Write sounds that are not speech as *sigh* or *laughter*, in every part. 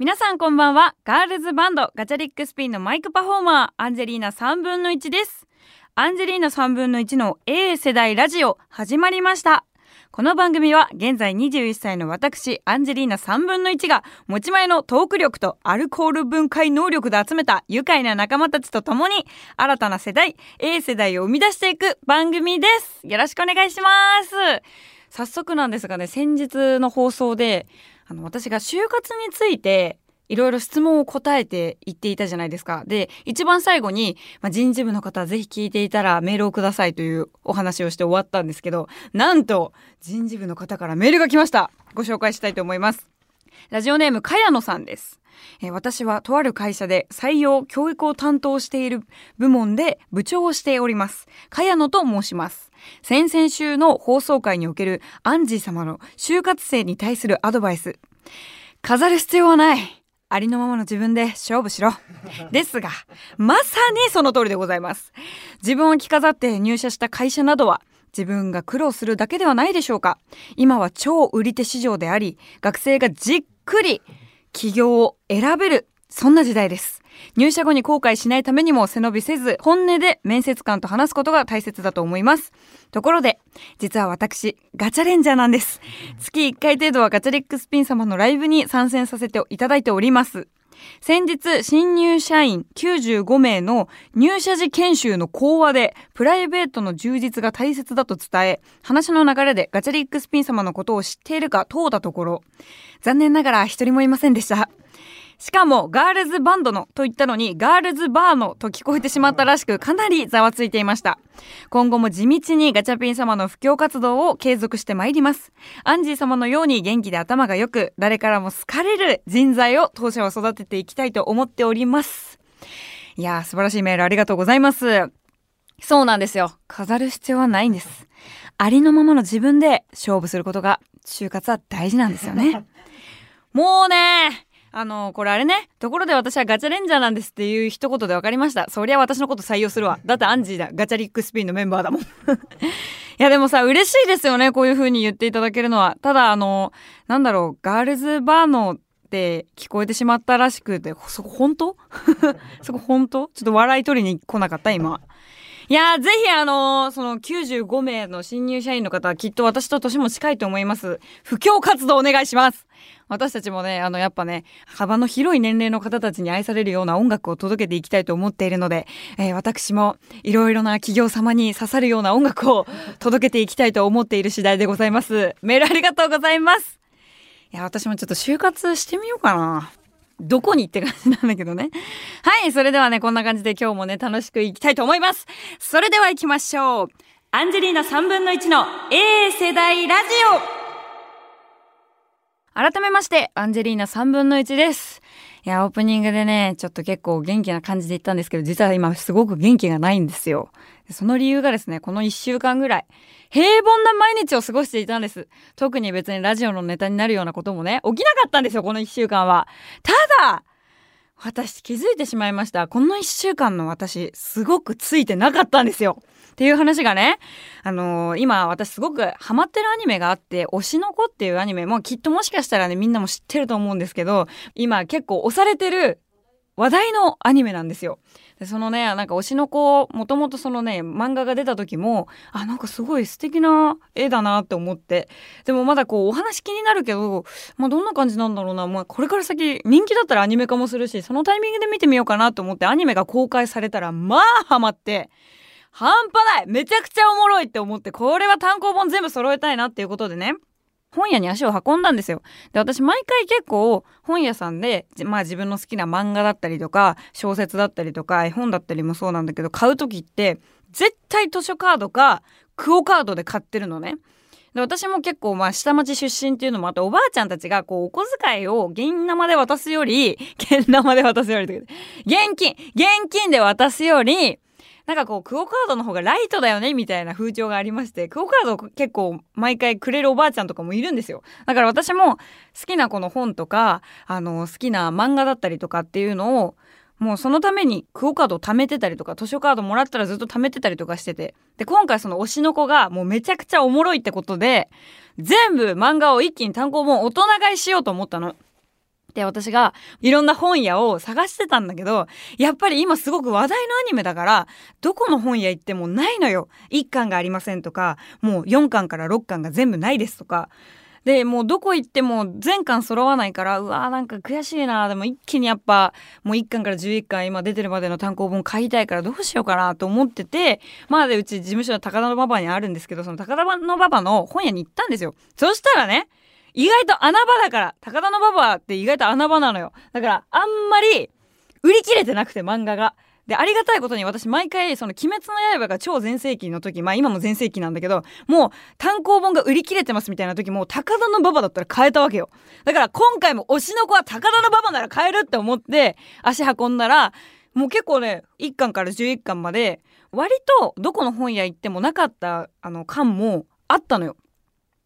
皆さんこんばんは。ガールズバンドガチャリックスピンのマイクパフォーマー、アンジェリーナ3分の1です。アンジェリーナ3分の1の A 世代ラジオ始まりました。この番組は現在21歳の私、アンジェリーナ3分の1が持ち前のトーク力とアルコール分解能力で集めた愉快な仲間たちと共に新たな世代、A 世代を生み出していく番組です。よろしくお願いします。早速なんですがね、先日の放送で、あの、私が就活について、いろいろ質問を答えて言っていたじゃないですか。で、一番最後に、まあ、人事部の方ぜひ聞いていたらメールをくださいというお話をして終わったんですけど、なんと、人事部の方からメールが来ました。ご紹介したいと思います。ラジオネーム、かやのさんです。えー私はとある会社で採用教育を担当している部門で部長をしております。茅野と申します。先々週の放送会におけるアンジー様の就活生に対するアドバイス。飾る必要はない。ありのままの自分で勝負しろ。ですが、まさにその通りでございます。自分を着飾って入社した会社などは、自分が苦労するだけではないでしょうか。今は超売り手市場であり、学生がじっくり企業を選べる、そんな時代です。入社後に後悔しないためにも背伸びせず、本音で面接官と話すことが大切だと思います。ところで、実は私、ガチャレンジャーなんです。月1回程度はガチャリックスピン様のライブに参戦させていただいております。先日、新入社員95名の入社時研修の講話で、プライベートの充実が大切だと伝え、話の流れでガチャリックスピン様のことを知っているか問うたところ、残念ながら一人もいませんでした。しかも、ガールズバンドのと言ったのに、ガールズバーのと聞こえてしまったらしく、かなりざわついていました。今後も地道にガチャピン様の布教活動を継続してまいります。アンジー様のように元気で頭が良く、誰からも好かれる人材を当社は育てていきたいと思っております。いやー、素晴らしいメールありがとうございます。そうなんですよ。飾る必要はないんです。ありのままの自分で勝負することが、就活は大事なんですよね。もうね、あの、これあれね、ところで私はガチャレンジャーなんですっていう一言で分かりました。そりゃ私のこと採用するわ。だってアンジーだ。ガチャリックスピンのメンバーだもん。*laughs* いやでもさ、嬉しいですよね。こういう風に言っていただけるのは。ただ、あの、なんだろう、ガールズバーのって聞こえてしまったらしくて、そこ本当？*laughs* そこ本当？ちょっと笑い取りに来なかった今。いやー、ぜひあのーその95名の新入社員の方はきっと私と年も近いと思います。布教活動お願いします。私たちもね、あの、やっぱね、幅の広い年齢の方たちに愛されるような音楽を届けていきたいと思っているので、えー私もいろいろな企業様に刺さるような音楽を届けていきたいと思っている次第でございます。メールありがとうございます。いや、私もちょっと就活してみようかな。どこにって感じなんだけどね。はい、それではね、こんな感じで今日もね、楽しくいきたいと思います。それでは行きましょう。アンジェリーナ3分の1の A 世代ラジオ改めまして、アンジェリーナ3分の1です。いや、オープニングでね、ちょっと結構元気な感じで言ったんですけど、実は今すごく元気がないんですよ。その理由がですね、この1週間ぐらい、平凡な毎日を過ごしていたんです。特に別にラジオのネタになるようなこともね、起きなかったんですよ、この1週間は。ただ、私気づいてしまいました。この1週間の私、すごくついてなかったんですよ。っていう話がね、あのー今私すごくハマってるアニメがあって、推しの子っていうアニメもきっともしかしたらね、みんなも知ってると思うんですけど、今結構推されてる話題のアニメなんですよ。でそのね、なんか推しの子、もともとそのね、漫画が出た時も、あ、なんかすごい素敵な絵だなって思って。でもまだこう、お話気になるけど、まあどんな感じなんだろうな。まあこれから先、人気だったらアニメ化もするし、そのタイミングで見てみようかなと思って、アニメが公開されたら、まあハマって、半端ないめちゃくちゃおもろいって思って、これは単行本全部揃えたいなっていうことでね。本屋に足を運んだんですよ。で、私毎回結構本屋さんで、まあ自分の好きな漫画だったりとか、小説だったりとか、絵本だったりもそうなんだけど、買う時って、絶対図書カードか、クオカードで買ってるのね。で私も結構まあ下町出身っていうのもあっておばあちゃんたちがこうお小遣いを現生で渡すより *laughs* 現生で渡すより現金現金で渡すよりなんかこうクオカードの方がライトだよねみたいな風潮がありましてクオカードを結構毎回くれるおばあちゃんとかもいるんですよだから私も好きなこの本とかあの好きな漫画だったりとかっていうのをもうそのためにクオカードを貯めてたりとか図書カードもらったらずっと貯めてたりとかしててで今回その推しの子がもうめちゃくちゃおもろいってことで全部漫画を一気に単行本大人買いしようと思ったの。で、私がいろんな本屋を探してたんだけど、やっぱり今すごく話題のアニメだから、どこの本屋行ってもないのよ。1巻がありませんとか、もう4巻から6巻が全部ないですとか。で、もうどこ行っても全巻揃わないから、うわーなんか悔しいな。でも一気にやっぱ、もう1巻から11巻今出てるまでの単行本買いたいからどうしようかなと思ってて、まあでうち事務所の高田馬場にあるんですけど、その高田の馬場の本屋に行ったんですよ。そしたらね、意外と穴場だから高田馬場って意外と穴場なのよ。だからあんまり売り切れてなくて漫画が。でありがたいことに私毎回その「鬼滅の刃」が超全盛期の時まあ今も全盛期なんだけどもう単行本が売り切れてますみたいな時も高田馬場だったら買えたわけよ。だから今回も推しの子は高田馬場なら買えるって思って足運んだらもう結構ね1巻から11巻まで割とどこの本屋行ってもなかったあの巻もあったのよ。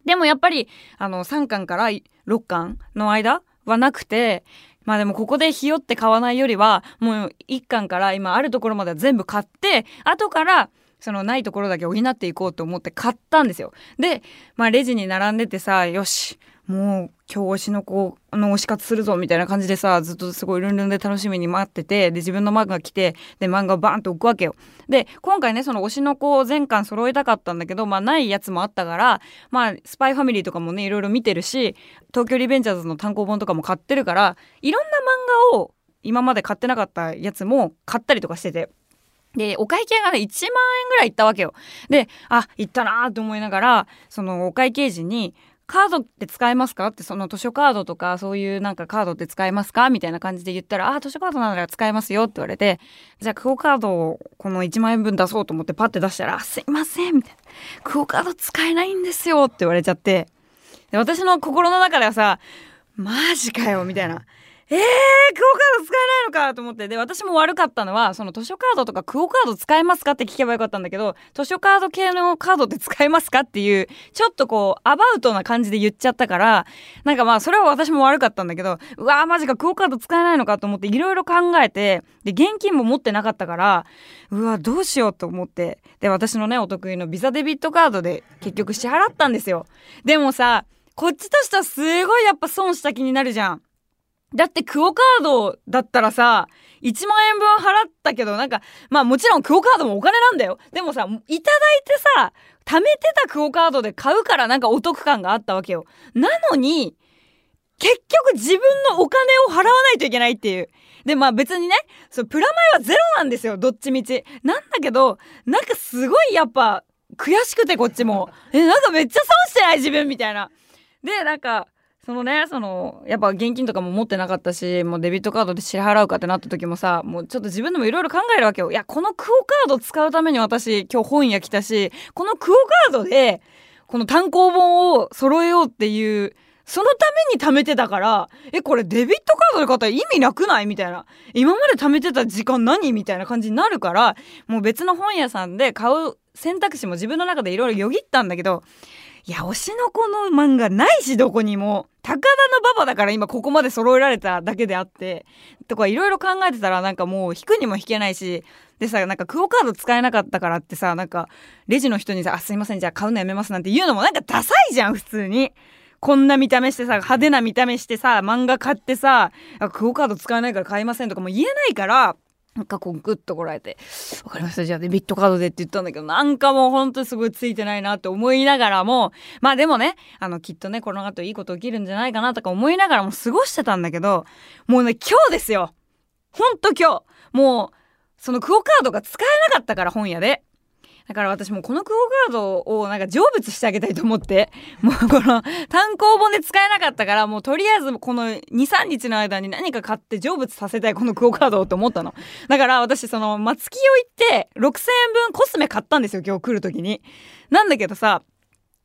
でもやっぱりあの3巻から6巻の間はなくてまあでもここでひよって買わないよりはもう1巻から今あるところまでは全部買って後からそのないところだけ補っていこうと思って買ったんですよ。で、まあレジに並んでてさ、よし、もう今日推しの子の推し活するぞみたいな感じでさずっとすごいルンルンで楽しみに待っててで自分の漫画が来てで漫画をバーンと置くわけよ。で今回ねその推しの子を全巻揃えたかったんだけどまあないやつもあったからまあスパイファミリーとかもねいろいろ見てるし東京リベンジャーズの単行本とかも買ってるからいろんな漫画を今まで買ってなかったやつも買ったりとかしてて。で、お会計がね、1万円ぐらいいったわけよ。で、あ、いったなーって思いながら、そのお会計時に、カードって使えますか？ってその図書カードとかそういうなんかカードって使えますか？みたいな感じで言ったら、あ、図書カードなら使えますよって言われて、じゃあクオカードをこの1万円分出そうと思ってパッて出したら、すいませんみたいな。クオカード使えないんですよって言われちゃって、で私の心の中ではさ、マジかよみたいな。えー、クオカード使えないのかと思って。で私も悪かったのはその図書カードとかクオカード使えますかって聞けばよかったんだけど図書カード系のカードって使えますかっていうちょっとこうアバウトな感じで言っちゃったからなんかまあそれは私も悪かったんだけどうわーマジかクオカード使えないのかと思っていろいろ考えてで現金も持ってなかったからうわどうしようと思って。で私のねお得意のビザデビットカードで結局支払ったんですよ。でもさこっちとしてはすごいやっぱ損した気になるじゃん。だってクオカードだったらさ、1万円分払ったけど、なんか、まあもちろんクオカードもお金なんだよ。でもさ、いただいてさ、貯めてたクオカードで買うからなんかお得感があったわけよ。なのに、結局自分のお金を払わないといけないっていう。で、まあ別にね、そプラマイはゼロなんですよ、どっちみち。なんだけど、なんかすごいやっぱ、悔しくてこっちも。え、なんかめっちゃ損してない自分みたいな。で、なんか、そのねそのやっぱ現金とかも持ってなかったしもうデビットカードで支払うかってなった時もさもうちょっと自分でもいろいろ考えるわけよ。いやこのクオカード使うために私今日本屋来たしこのクオカードでこの単行本を揃えようっていうそのために貯めてたからえこれデビットカードで買ったら意味なくない？みたいな。今まで貯めてた時間何？みたいな感じになるからもう別の本屋さんで買う選択肢も自分の中でいろいろよぎったんだけどいや推しの子の漫画ないしどこにも。高田の馬場だから今ここまで揃えられただけであって。とかいろいろ考えてたらなんかもう引くにも引けないし。でさなんかクオカード使えなかったからってさなんかレジの人にさ「あすいませんじゃあ買うのやめます」なんて言うのもなんかダサいじゃん普通に。こんな見た目してさ派手な見た目してさ漫画買ってさクオカード使えないから買いませんとかも言えないから。なんかこうグッとこらえて、わかりました。じゃあデビットカードでって言ったんだけど、なんかもうほんとすごいついてないなって思いながらも、まあでもね、あのきっとね、この後いいこと起きるんじゃないかなとか思いながらも過ごしてたんだけど、もうね、今日ですよ。ほんと今日。もう、そのクオカードが使えなかったから本屋で。だから私もこのクオカードをなんか成仏してあげたいと思って、もうこの単行本で使えなかったから、もうとりあえずこの2、3日の間に何か買って成仏させたいこのクオカードをと思ったの。だから私その松木を行って6000円分コスメ買ったんですよ、今日来る時に。なんだけどさ、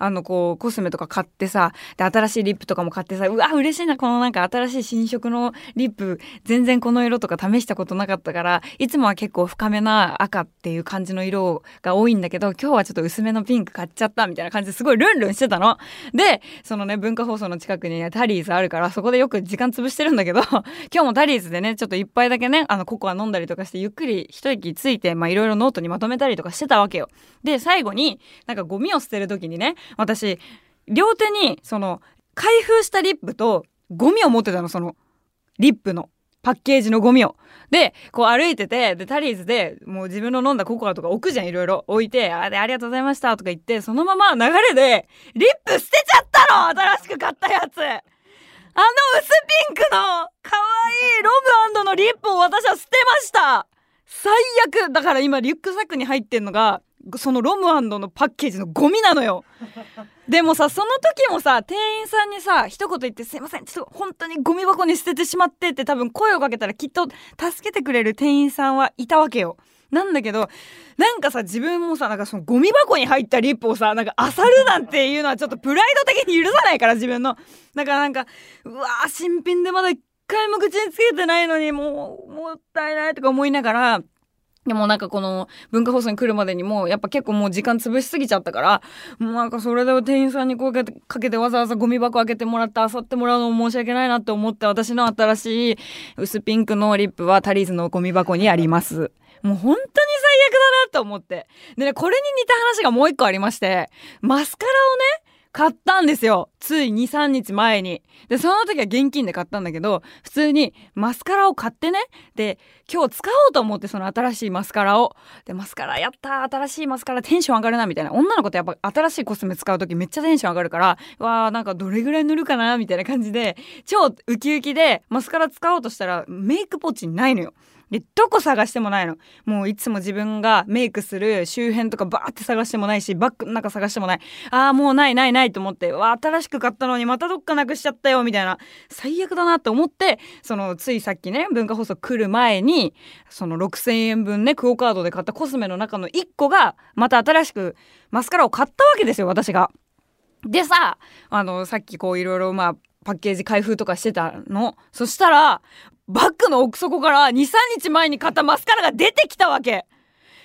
あのこうコスメとか買ってさで新しいリップとかも買ってさうわ嬉しいなこのなんか新しい新色のリップ全然この色とか試したことなかったからいつもは結構深めな赤っていう感じの色が多いんだけど今日はちょっと薄めのピンク買っちゃったみたいな感じですごいルンルンしてたの。でそのね文化放送の近くに、ねタリーズあるからそこでよく時間潰してるんだけど *laughs* 今日もタリーズでねちょっと一杯だけねあのココア飲んだりとかしてゆっくり一息ついてまいろいろノートにまとめたりとかしてたわけよ。で最後になんかゴミを捨てる時にね私両手にその開封したリップとゴミを持ってたのそのリップのパッケージのゴミを。で、こう歩いてて、で、タリーズでもう自分の飲んだココアとか置くじゃん、いろいろ。置いて、あで、ありがとうございましたとか言って、そのまま流れで、リップ捨てちゃったの新しく買ったやつあの薄ピンクの可愛いロブのリップを私は捨てました最悪だから今リュックサックに入ってんのがそのロムのパッケージのゴミなのよ *laughs* でもさその時もさ店員さんにさ一言言って「すいませんちょっと本当にゴミ箱に捨ててしまって」って多分声をかけたらきっと助けてくれる店員さんはいたわけよ。なんだけどなんかさ自分もさなんかそのゴミ箱に入ったリップをさなんか漁るなんていうのはちょっとプライド的に許さないから自分のだからなんかうわー新品でまだ一回も口につけてないのにもうもったいないとか思いながらでもなんかこの文化放送に来るまでにもやっぱ結構もう時間潰しすぎちゃったからもうなんかそれで店員さんに声かけてわざわざゴミ箱開けてもらって漁ってもらうのも申し訳ないなって思って私の新しい薄ピンクのリップはタリーズのゴミ箱にあります。もう本当に最悪だなと思って。でね、これに似た話がもう一個ありまして、マスカラをね、買ったんですよ。つい2、3日前に。で、その時は現金で買ったんだけど、普通にマスカラを買ってね。で、今日使おうと思ってその新しいマスカラを。で、マスカラやった新しいマスカラテンション上がるな、みたいな。女の子ってやっぱ新しいコスメ使う時めっちゃテンション上がるから、わーなんかどれぐらい塗るかな、みたいな感じで、超ウキウキでマスカラ使おうとしたらメイクポッチないのよ。で、どこ探してもないの。もういつも自分がメイクする周辺とかバーって探してもないし、バッグの中探してもない。ああ、もうないないないと思って、わ、新しく買ったのにまたどっかなくしちゃったよ、みたいな。最悪だなって思って、その、ついさっきね、文化放送来る前に、その6000円分ね、クオカードで買ったコスメの中の1個が、また新しくマスカラを買ったわけですよ、私が。でさ、あの、さっきこういろいろまあ、パッケージ開封とかしてたの。そしたら、バッグの奥底から2、3日前に買ったマスカラが出てきたわけ。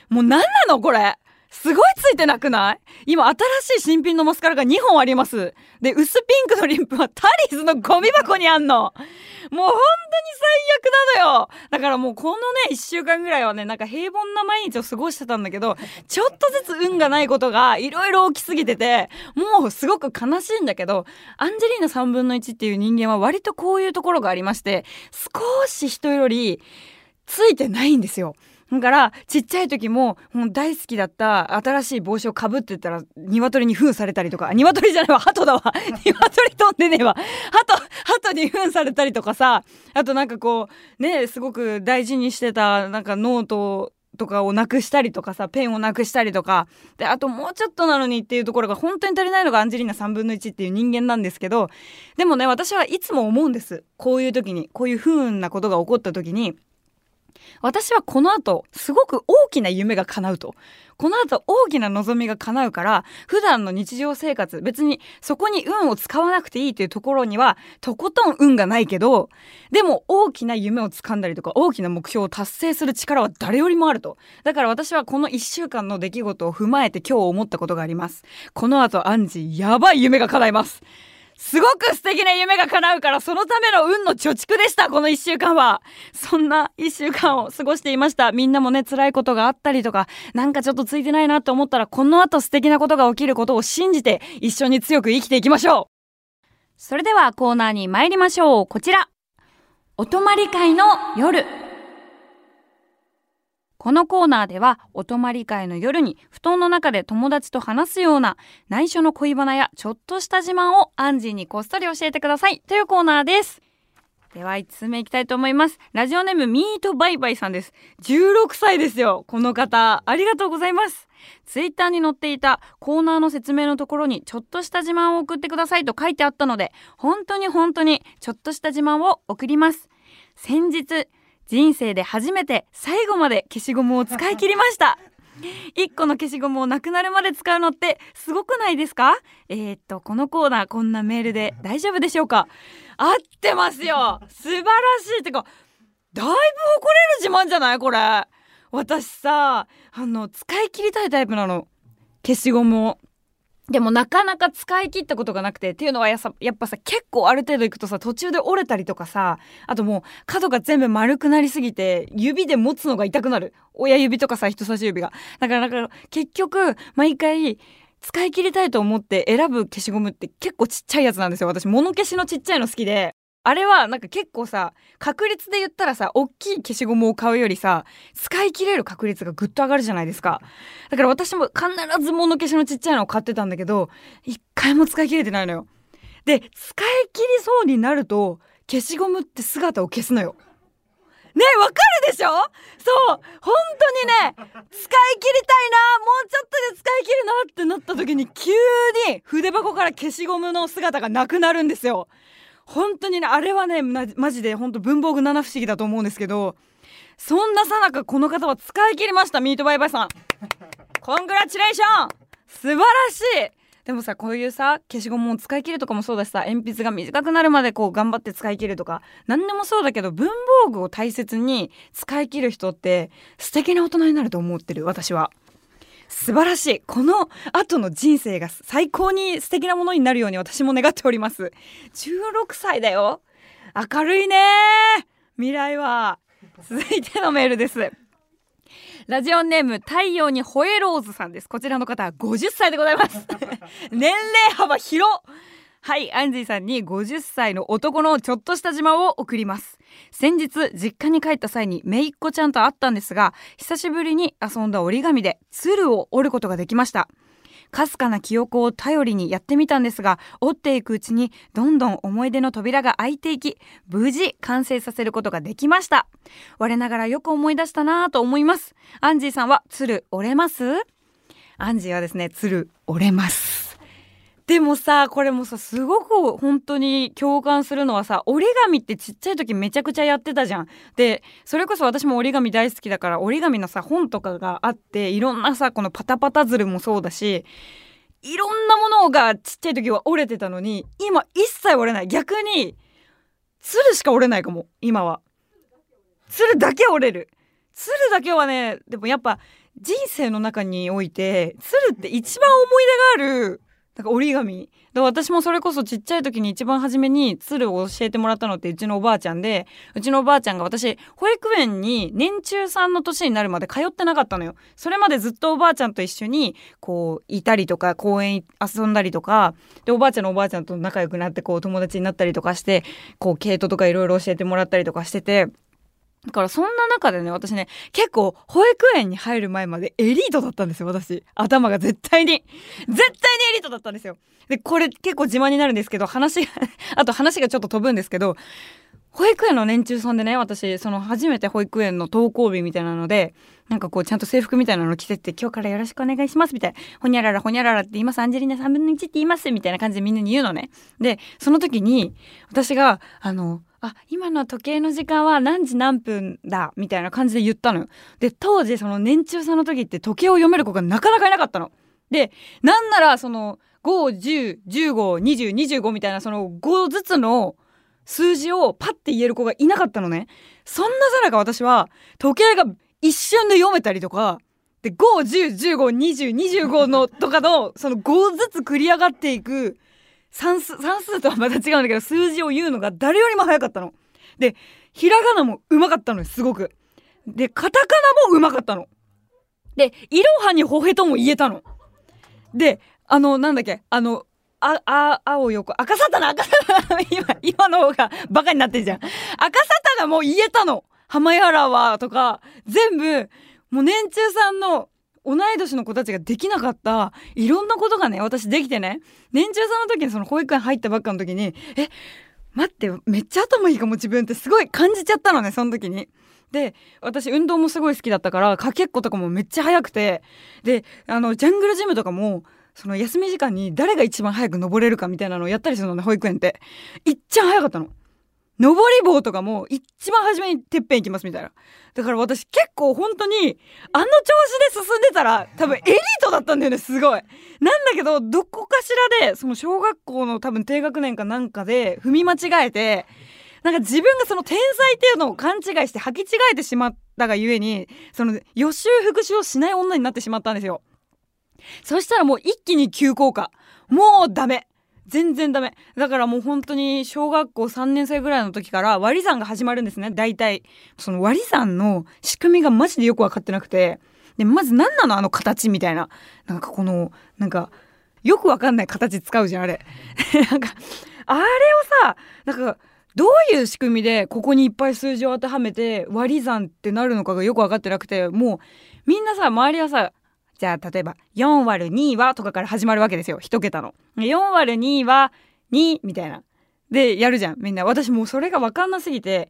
もう何なのこれ？すごいついてなくない？今新しい新品のマスカラが2本あります。で、薄ピンクのリンプはタリーズのゴミ箱にあんの。もう本当に最悪なのよ。だからもうこのね、1週間ぐらいはね、なんか平凡な毎日を過ごしてたんだけど、ちょっとずつ運がないことがいろいろ起きすぎてて、もうすごく悲しいんだけど、アンジェリーナ3分の1っていう人間は割とこういうところがありまして、少し人よりついてないんですよ。だからちっちゃい時ももう大好きだった新しい帽子をかぶってたら鶏に糞されたりとか鶏じゃないわ鳩だわ。*laughs* 鶏飛んでねえわ。鳩鳩に糞されたりとかさあとなんかこうねすごく大事にしてたなんかノートとかをなくしたりとかさペンをなくしたりとか。であともうちょっとなのにっていうところが本当に足りないのがアンジェリーナ3分の1っていう人間なんですけどでもね私はいつも思うんです。こういう時にこういう不運なことが起こった時に私はこの後すごく大きな夢が叶うと。この後大きな望みが叶うから普段の日常生活別にそこに運を使わなくていいというところにはとことん運がないけどでも大きな夢を掴んだりとか大きな目標を達成する力は誰よりもあると。だから私はこの1週間の出来事を踏まえて今日思ったことがあります。この後アンジーやばい夢が叶います。すごく素敵な夢が叶うからそのための運の貯蓄でしたこの1週間は。そんな1週間を過ごしていました。みんなもね辛いことがあったりとかなんかちょっとついてないなと思ったらこの後素敵なことが起きることを信じて一緒に強く生きていきましょう。それではコーナーに参りましょう。こちら。お泊まり会の夜。このコーナーではお泊まり会の夜に布団の中で友達と話すような内緒の恋バナやちょっとした自慢をアンジーにこっそり教えてくださいというコーナーです。では1つ目いきたいと思います。ラジオネームミートバイバイさんです。16歳ですよ。この方。ありがとうございます。ツイッターに載っていたコーナーの説明のところにちょっとした自慢を送ってくださいと書いてあったので、本当に本当にちょっとした自慢を送ります。先日、人生で初めて最後まで消しゴムを使い切りました。*laughs* 1個の消しゴムをなくなるまで使うのってすごくないですか？えー、っとこのコーナーこんなメールで大丈夫でしょうか？合ってますよ。素晴らしいってかだいぶ誇れる自慢じゃないこれ。私さあの使い切りたいタイプなの。消しゴムをでもなかなか使い切ったことがなくてっていうのはややっぱさ結構ある程度いくとさ途中で折れたりとかさあともう角が全部丸くなりすぎて指で持つのが痛くなる。親指とかさ人差し指が。だからなんか結局毎回使い切りたいと思って選ぶ消しゴムって結構ちっちゃいやつなんですよ私。物消しのちっちゃいの好きで。あれはなんか結構さ確率で言ったらさ大きい消しゴムを買うよりさ使い切れる確率がぐっと上がるじゃないですか。だから私も必ず物消しのちっちゃいのを買ってたんだけど一回も使い切れてないのよ。で使い切りそうになると消しゴムって姿を消すのよ。ねわかるでしょ？そう本当にね使い切りたいなもうちょっとで使い切るなってなった時に急に筆箱から消しゴムの姿がなくなるんですよ。本当にねあれはねマジで本当文房具七不思議だと思うんですけどそんなさなかこの方は使い切りましたミートバイバイさん。コングラチュレーション!素晴らしい!でもさこういうさ消しゴムを使い切るとかもそうだしさ鉛筆が短くなるまでこう頑張って使い切るとか何でもそうだけど文房具を大切に使い切る人って素敵な大人になると思ってる私は。素晴らしい。この後の人生が最高に素敵なものになるように私も願っております。16歳だよ。明るいね。未来は。続いてのメールです。ラジオネーム太陽にホエローズさんです。こちらの方は50歳でございます。*laughs* 年齢幅広。はいアンジーさんに50歳の男のちょっとした自慢を送ります先日実家に帰った際に姪っ子ちゃんと会ったんですが久しぶりに遊んだ折り紙で鶴を折ることができました。かすかな記憶を頼りにやってみたんですが折っていくうちにどんどん思い出の扉が開いていき無事完成させることができました。我ながらよく思い出したなぁと思います。アンジーさんは鶴折れます？アンジーはですね鶴折れます。でもさこれもさすごく本当に共感するのはさ折り紙ってちっちゃい時めちゃくちゃやってたじゃん。でそれこそ私も折り紙大好きだから折り紙のさ本とかがあっていろんなさこのパタパタズルもそうだしいろんなものがちっちゃい時は折れてたのに今一切折れない逆に鶴しか折れないかも今は。鶴だけ折れる。鶴だけはねでもやっぱ人生の中において鶴って一番思い出があるなんか折り紙。私もそれこそちっちゃい時に一番初めに鶴を教えてもらったのってうちのおばあちゃんでうちのおばあちゃんが私保育園に年中さんの年になるまで通ってなかったのよ。それまでずっとおばあちゃんと一緒にこういたりとか公園遊んだりとかでおばあちゃんのおばあちゃんと仲良くなってこう友達になったりとかしてこう毛糸とかいろいろ教えてもらったりとかしててだからそんな中でね、私ね、結構保育園に入る前までエリートだったんですよ、私。頭が絶対に。絶対にエリートだったんですよ。で、これ結構自慢になるんですけど、話があと話がちょっと飛ぶんですけど、保育園の年中さんでね、私、その初めて保育園の登校日みたいなので、なんかこうちゃんと制服みたいなの着てって、今日からよろしくお願いしますみたいな、ほにゃららほにゃららって言います、アンジェリーナ3分の1って言いますみたいな感じでみんなに言うのね。で、その時に、私が、あの、あ今の時計の時間は何時何分だ？みたいな感じで言ったのよ。で当時その年中さんの時って時計を読める子がなかなかいなかったの。でなんならその510152025みたいなその5ずつの数字をパッて言える子がいなかったのね。そんなさなか私は時計が一瞬で読めたりとかで510152025のとかのその5ずつ繰り上がっていく算数算数とはまた違うんだけど数字を言うのが誰よりも早かったの。でひらがなもうまかったのよすごく。でカタカナもうまかったの。でいろはにほへとも言えたの。であのなんだっけあのあ、あ、青横、赤サタナ、赤サタナ、今、*laughs* 今の方がバカになってんじゃん。赤サタナも言えたの。浜やらは、とか、全部、もう年中さんの同い年の子たちができなかったいろんなことがね私できてね年中さんの時にその保育園入ったばっかの時にえ待ってめっちゃ頭いいかも自分ってすごい感じちゃったのねその時に。で私運動もすごい好きだったからかけっことかもめっちゃ速くてであのジャングルジムとかもその休み時間に誰が一番早く登れるかみたいなのをやったりするのね保育園っていっちゃん早かったの。登り棒とかも一番初めにてっぺん行きますみたいな。だから私結構本当にあの調子で進んでたら多分エリートだったんだよねすごい。なんだけどどこかしらでその小学校の多分低学年かなんかで踏み間違えてなんか自分がその天才っていうのを勘違いして履き違えてしまったがゆえにその予習復習をしない女になってしまったんですよ。そしたらもう一気に急降下。もうダメ。全然ダメ。だからもう本当に小学校3年生ぐらいの時から割り算が始まるんですね。大体。その割り算の仕組みがマジでよく分かってなくて。でまず何なのあの形みたいな。なんかこのなんかよくわかんない形使うじゃんあれ。*laughs* なんかあれをさなんかどういう仕組みでここにいっぱい数字を当てはめて割り算ってなるのかがよく分かってなくてもうみんなさ周りはさじゃあ例えば4割る2はとかから始まるわけですよ。一桁の。4割る2は2みたいな。でやるじゃん。みんな。私もうそれが分かんなすぎて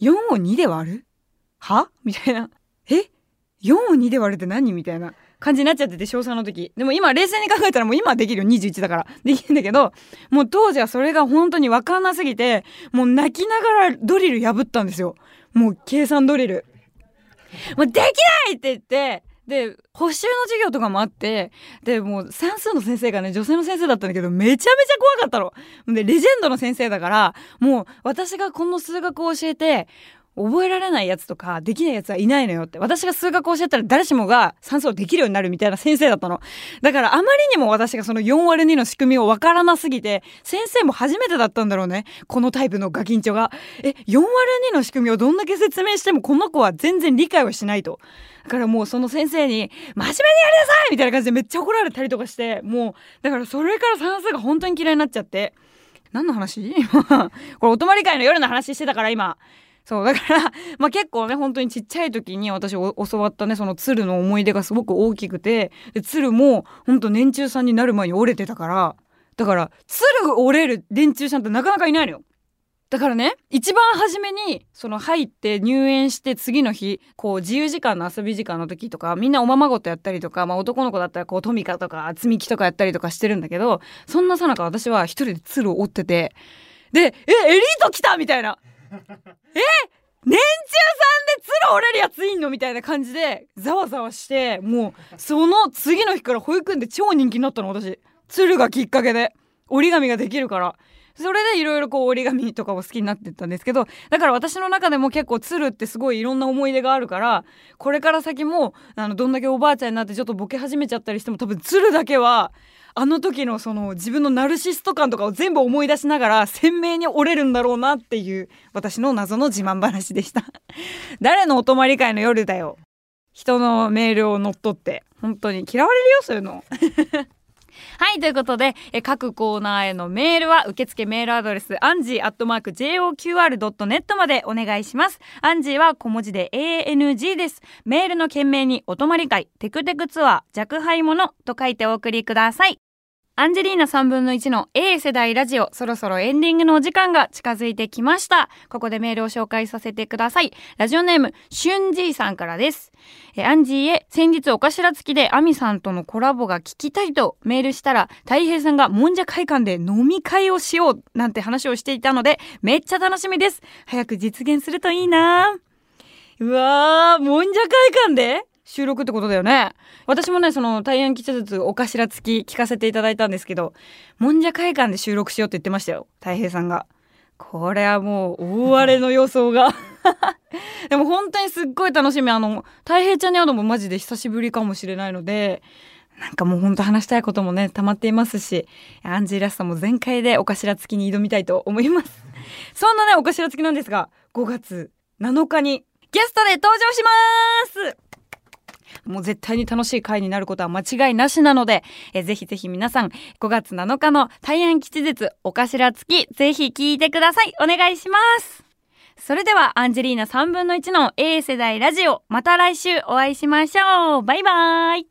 4を2で割る？は？みたいな。え ?4 を2で割るって何？みたいな。感じになっちゃってて小3の時。でも今冷静に考えたらもう今できるよ。21だから。できるんだけどもう当時はそれが本当に分かんなすぎてもう泣きながらドリル破ったんですよ。もう計算ドリル。もうできないって言ってで補習の授業とかもあってでもう算数の先生がね女性の先生だったんだけどめちゃめちゃ怖かったの。でレジェンドの先生だからもう私がこの数学を教えて覚えられないやつとかできないやつはいないのよって。私が数学を教えたら誰しもが算数をできるようになるみたいな先生だったの。だからあまりにも私がその4割2の仕組みをわからなすぎて先生も初めてだったんだろうね。このタイプのガキンチョが。え4割2の仕組みをどんだけ説明してもこの子は全然理解はしないと。だからもうその先生に「真面目にやりなさい!」みたいな感じでめっちゃ怒られたりとかして。もうだからそれから算数が本当に嫌いになっちゃって何の話？*laughs* これお泊り会の夜の話してたから今。そうだから *laughs* まあ結構ね本当にちっちゃい時に私教わったねその鶴の思い出がすごく大きくて鶴も本当年中さんになる前に折れてたからだから鶴折れる年中さんってなかなかいないのよ。だからね一番初めにその入って入園して次の日こう自由時間の遊び時間の時とかみんなおままごとやったりとか、まあ、男の子だったらこうトミカとか積み木とかやったりとかしてるんだけどそんなさなか私は一人で鶴を折っててで「えエリート来た!」みたいな *laughs* え年中さんで鶴折れるやついんの？みたいな感じでざわざわしてもうその次の日から保育園で超人気になったの私。鶴がきっかけで。折り紙ができるから。それでいろいろこう折り紙とかを好きになってったんですけどだから私の中でも結構鶴ってすごいいろんな思い出があるからこれから先もあのどんだけおばあちゃんになってちょっとボケ始めちゃったりしても多分鶴だけはあの時のその自分のナルシスト感とかを全部思い出しながら鮮明に折れるんだろうなっていう私の謎の自慢話でした。*laughs* 誰のお泊まり会の夜だよ。人のメールを乗っ取って。本当に嫌われるよそういうの。はいということでえ各コーナーへのメールは受付メールアドレスアンジーアットマーク JOQR.net までお願いします。アンジーは小文字で ANG です。メールの件名にお泊まり会テクテクツアー若輩者と書いてお送りください。アンジェリーナ3分の1の A 世代ラジオ、そろそろエンディングのお時間が近づいてきました。ここでメールを紹介させてください。ラジオネーム、しゅんじいさんからです。えアンジーへ、先日お頭付きでアミさんとのコラボが聞きたいとメールしたら、たい平さんがもんじゃ会館で飲み会をしようなんて話をしていたので、めっちゃ楽しみです。早く実現するといいなうわー、もんじゃ会館で？収録ってことだよね。私もねその大安吉日お頭付き聞かせていただいたんですけどもんじゃ会館で収録しようって言ってましたよ。太平さんが。これはもう大荒れの予想が。*laughs* でも本当にすっごい楽しみ。あの太平ちゃんに会うのもマジで久しぶりかもしれないのでなんかもうほんと話したいこともね溜まっていますしアンジーらしさも全開でお頭付きに挑みたいと思います。*laughs* そんなねお頭付きなんですが5月7日にゲストで登場しますもう絶対に楽しい回になることは間違いなしなので、えぜひぜひ皆さん、5月7日の大安吉日、お頭付き、ぜひ聞いてください。お願いします。それでは、アンジェリーナ3分の1の A 世代ラジオ、また来週お会いしましょう。バイバーイ。